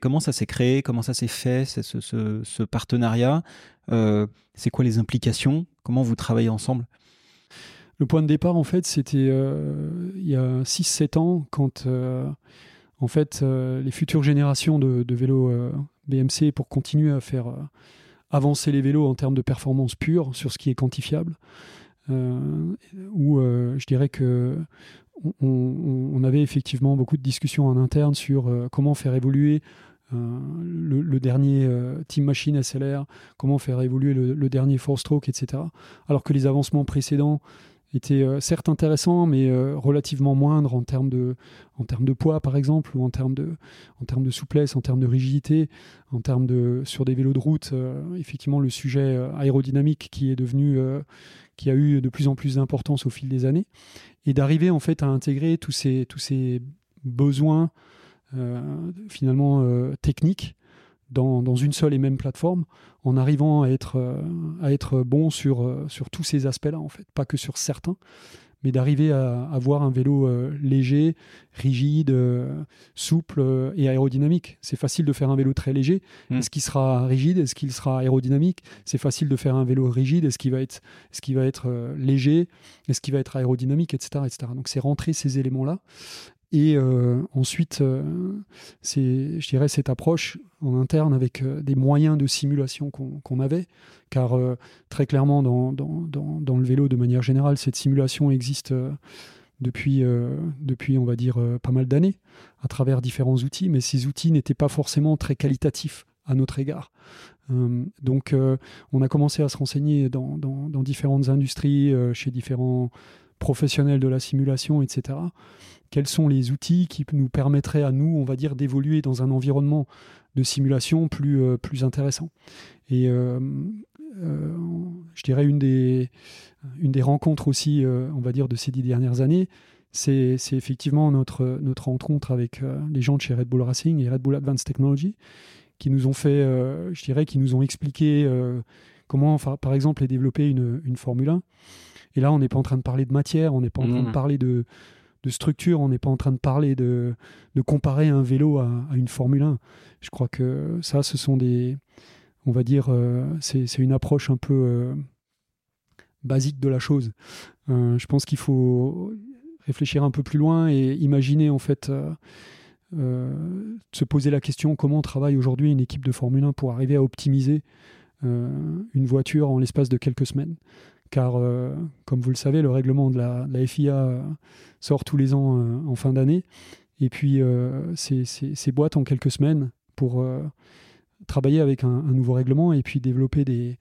Comment ça s'est créé Comment ça s'est fait, ce, ce, partenariat C'est quoi les implications Comment vous travaillez ensemble? Le point de départ, en fait, c'était il y a 6-7 ans, quand en fait, les futures générations de, vélos BMC, pour continuer à faire avancer les vélos en termes de performance pure sur ce qui est quantifiable, euh, où euh, je dirais que on, avait effectivement beaucoup de discussions en interne sur euh, comment faire évoluer le, dernier Team Machine SLR, comment faire évoluer le, dernier Four Stroke, etc. Alors que les avancements précédents était euh, certes intéressant, mais euh, relativement moindre en termes, de, en termes de poids, par exemple, ou en termes de, en termes de souplesse, en termes de rigidité, en termes de sur des vélos de route. Euh, effectivement, le sujet aérodynamique qui est devenu, qui a eu de plus en plus d'importance au fil des années, et d'arriver en fait à intégrer tous ces, tous ces besoins finalement techniques dans, dans, une seule et même plateforme en arrivant à être, euh, à être bon sur, euh, sur tous ces aspects-là, en fait, pas que sur certains, mais d'arriver à avoir un vélo euh, léger, rigide, souple et aérodynamique. C'est facile de faire un vélo très léger. Hmm. Est-ce qu'il sera rigide? Est-ce qu'il sera aérodynamique? C'est facile de faire un vélo rigide. Est-ce qu'il va être, est -ce va être léger? Est-ce qu'il va être aérodynamique, etc. etc. Donc c'est rentrer ces éléments-là et euh, ensuite, euh, c'est, je dirais, cette approche en interne avec euh, des moyens de simulation qu'on, avait, car très clairement, dans, dans, dans, le vélo, de manière générale, cette simulation existe depuis, depuis, on va dire, pas mal d'années, à travers différents outils, mais ces outils n'étaient pas forcément très qualitatifs à notre égard. donc, on a commencé à se renseigner dans, dans différentes industries, chez différents professionnels de la simulation, etc quels sont les outils qui nous permettraient à nous, on va dire, d'évoluer dans un environnement de simulation plus, euh, intéressant? Et euh, euh, je dirais une des, rencontres aussi, on va dire, de ces dix dernières années, c'est effectivement notre, rencontre avec les gens de chez Red Bull Racing et Red Bull Advanced Technology, qui nous ont fait, je dirais, qui nous ont expliqué comment, par exemple, développer une, une Formule 1. Et là, on n'est pas en train de parler de matière, on n'est pas en train de mmh. parler de, de structure. On n'est pas en train de parler de, de comparer un vélo à, une Formule 1. Je crois que ça, ce sont des. On va dire, euh, c'est une approche un peu euh, basique de la chose. Euh, je pense qu'il faut réfléchir un peu plus loin et imaginer en fait. se poser la question comment travaille aujourd'hui une équipe de Formule 1 pour arriver à optimiser une voiture en l'espace de quelques semaines? Car euh, comme vous le savez, le règlement de la, FIA euh, sort tous les ans euh, en fin d'année. Et puis, ces, boîtes en quelques semaines pour travailler avec un, nouveau règlement et puis développer des,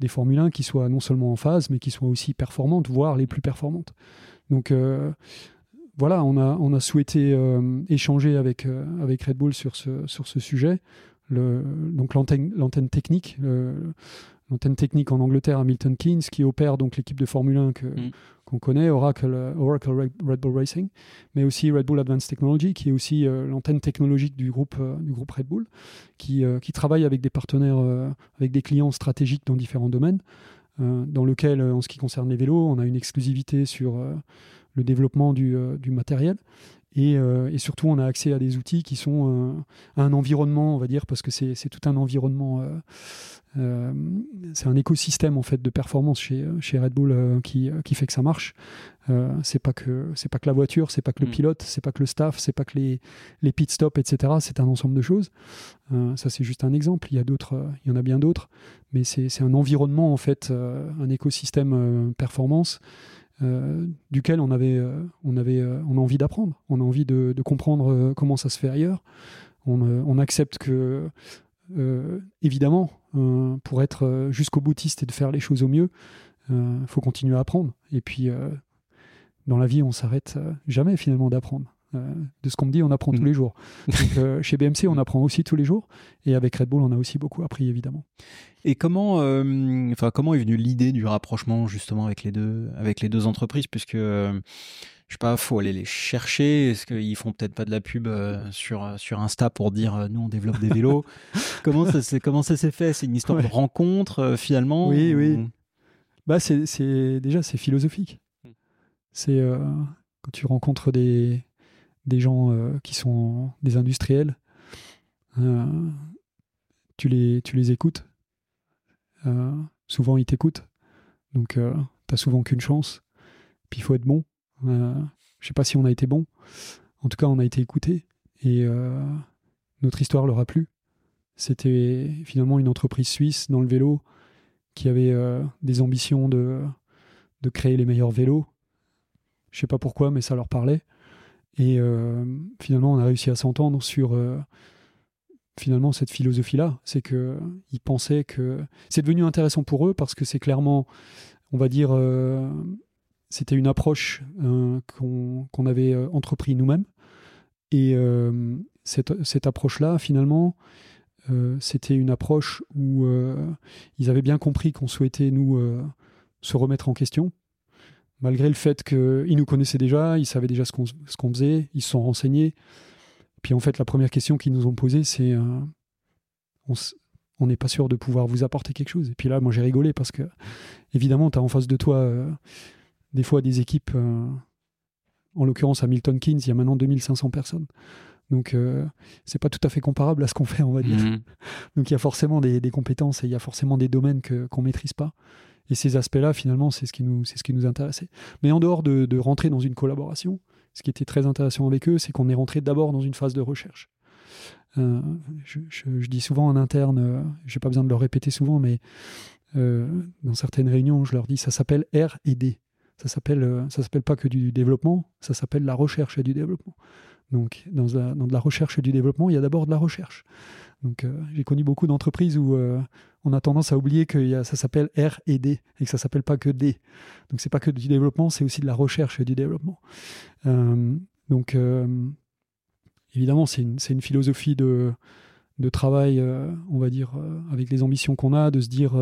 des Formule 1 qui soient non seulement en phase, mais qui soient aussi performantes, voire les plus performantes. Donc, voilà, on a, souhaité échanger avec, Red Bull sur ce, sujet. Donc l'antenne technique, l'antenne technique en Angleterre à Milton Keynes, qui opère donc l'équipe de Formule 1 que, mm. qu'on connaît, Oracle, euh, Oracle Red Bull Racing, mais aussi Red Bull Advanced Technology, qui est aussi euh, l'antenne technologique du groupe, euh, du groupe Red Bull, qui, qui travaille avec des partenaires, avec des clients stratégiques dans différents domaines, dans lequel, en ce qui concerne les vélos, on a une exclusivité sur le développement du, du matériel. Et, et, surtout, on a accès à des outils qui sont un environnement, on va dire, parce que c'est tout un environnement euh, c'est un écosystème en fait de performance chez, chez Red Bull euh, qui, qui, fait que ça marche. Euh, c'est pas que c'est pas que la voiture, c'est pas que le mm. pilote, c'est pas que le staff, c'est pas que les, les pit stops, etc. C'est un ensemble de choses. ça c'est juste un exemple. Il y a d'autres, il y en a bien d'autres, mais c'est un environnement en fait, un écosystème performance. Duquel on avait, on avait on a envie d'apprendre, on a envie de, comprendre comment ça se fait ailleurs. On, accepte que euh, évidemment, euh, pour être euh, jusqu'au boutiste et de faire les choses au mieux, il faut continuer à apprendre. Et puis, dans la vie, on s'arrête jamais finalement d'apprendre. De ce qu'on me dit, on apprend tous mm. les jours. Donc, chez BMC, on apprend aussi tous les jours. Et avec Red Bull, on a aussi beaucoup appris, évidemment. Et comment, enfin, comment est venue l'idée du rapprochement justement avec les deux, avec les deux entreprises, puisque je sais pas, faut aller les chercher. Est-ce qu'ils font peut-être pas de la pub euh, sur euh, sur Insta pour dire euh, nous on développe des vélos? Comment ça s'est fait? C'est une histoire de rencontre finalement Oui, oui. Bah c'est déjà c'est philosophique. Hmm. C'est quand tu rencontres des des gens qui sont des industriels tu, les, tu les écoutes. souvent, ils t'écoutent. Donc, tu souvent qu'une chance. Puis, il faut être bon. je sais pas si on a été bon. En tout cas, on a été écouté. Et notre histoire leur a plu. C'était finalement une entreprise suisse dans le vélo qui avait des ambitions de, de créer les meilleurs vélos. Je sais pas pourquoi, mais ça leur parlait. Et euh, finalement, on a réussi à s'entendre sur euh, finalement cette philosophie-là. C'est que ils pensaient que c'est devenu intéressant pour eux parce que c'est clairement, on va dire, euh, c'était une approche qu'on avait entrepris nous-mêmes. Et cette, cette approche-là, finalement, c'était une approche où ils avaient bien compris qu'on souhaitait nous se remettre en question malgré le fait qu'ils nous connaissaient déjà, ils savaient déjà ce qu'on faisait, ils se sont renseignés. Puis en fait, la première question qu'ils nous ont posée, c'est euh, on n'est pas sûr de pouvoir vous apporter quelque chose. Et puis là, moi, j'ai rigolé parce que, évidemment, tu as en face de toi euh, des fois des équipes, euh, en l'occurrence à Milton Keynes, il y a maintenant 2500 personnes. Donc, c'est pas tout à fait comparable à ce qu'on fait, on va dire. Mmh. Donc, il y a forcément des, compétences et il y a forcément des domaines qu'on ne maîtrise pas. Et ces aspects-là, finalement, c'est ce, qui nous, ce qui nous intéressait. Mais en dehors de, rentrer dans une collaboration, ce qui était très intéressant avec eux, c'est qu'on est rentré d'abord dans une phase de recherche. Euh, je, dis souvent en interne, euh, je n'ai pas besoin de le répéter souvent, mais euh, dans certaines réunions, je leur dis, ça s'appelle R et D. Ça s'appelle, ça s'appelle pas que du développement, ça s'appelle la recherche et du développement. Donc, dans, dans de la recherche et du développement, il y a d'abord de la recherche. Donc, j'ai connu beaucoup d'entreprises où on a tendance à oublier que ça s'appelle R et D et que ça s'appelle pas que D. Donc c'est pas que du développement, c'est aussi de la recherche et du développement. Euh, donc euh, évidemment, c'est une, philosophie de, travail, euh, on va dire, avec les ambitions qu'on a, de se dire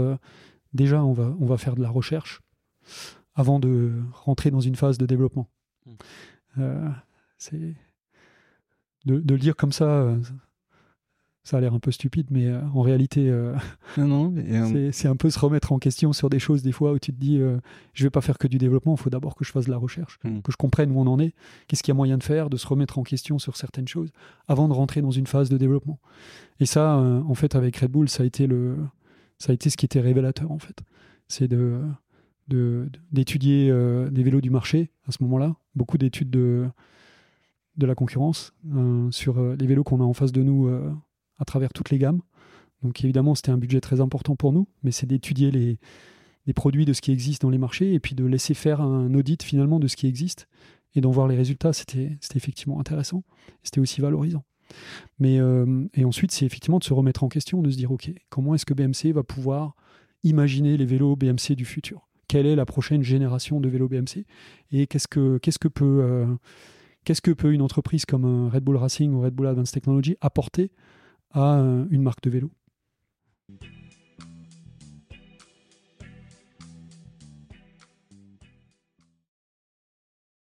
déjà on va, on va faire de la recherche avant de rentrer dans une phase de développement. Mmh. c'est de, de, le dire comme ça ça a l'air un peu stupide, mais euh, en réalité, euh, euh, c'est un peu se remettre en question sur des choses des fois où tu te dis, je vais pas faire que du développement, il faut d'abord que je fasse de la recherche, hmm. que je comprenne où on en est, qu'est-ce qu'il y a moyen de faire, de se remettre en question sur certaines choses avant de rentrer dans une phase de développement. Et ça, en fait, avec Red Bull, ça a été le, ça a été ce qui était révélateur en fait. C'est de d'étudier des vélos du marché à ce moment-là, beaucoup d'études de de la concurrence sur les vélos qu'on a en face de nous à travers toutes les gammes. Donc évidemment, c'était un budget très important pour nous, mais c'est d'étudier les, produits de ce qui existe dans les marchés et puis de laisser faire un audit finalement de ce qui existe et d'en voir les résultats. C'était effectivement intéressant. C'était aussi valorisant. Mais euh, et ensuite, c'est effectivement de se remettre en question, de se dire ok, comment est-ce que BMC va pouvoir imaginer les vélos BMC du futur? Quelle est la prochaine génération de vélos BMC Et euh, qu'est-ce que peut une entreprise comme Red Bull Racing ou Red Bull Advanced Technology apporter à une marque de vélo.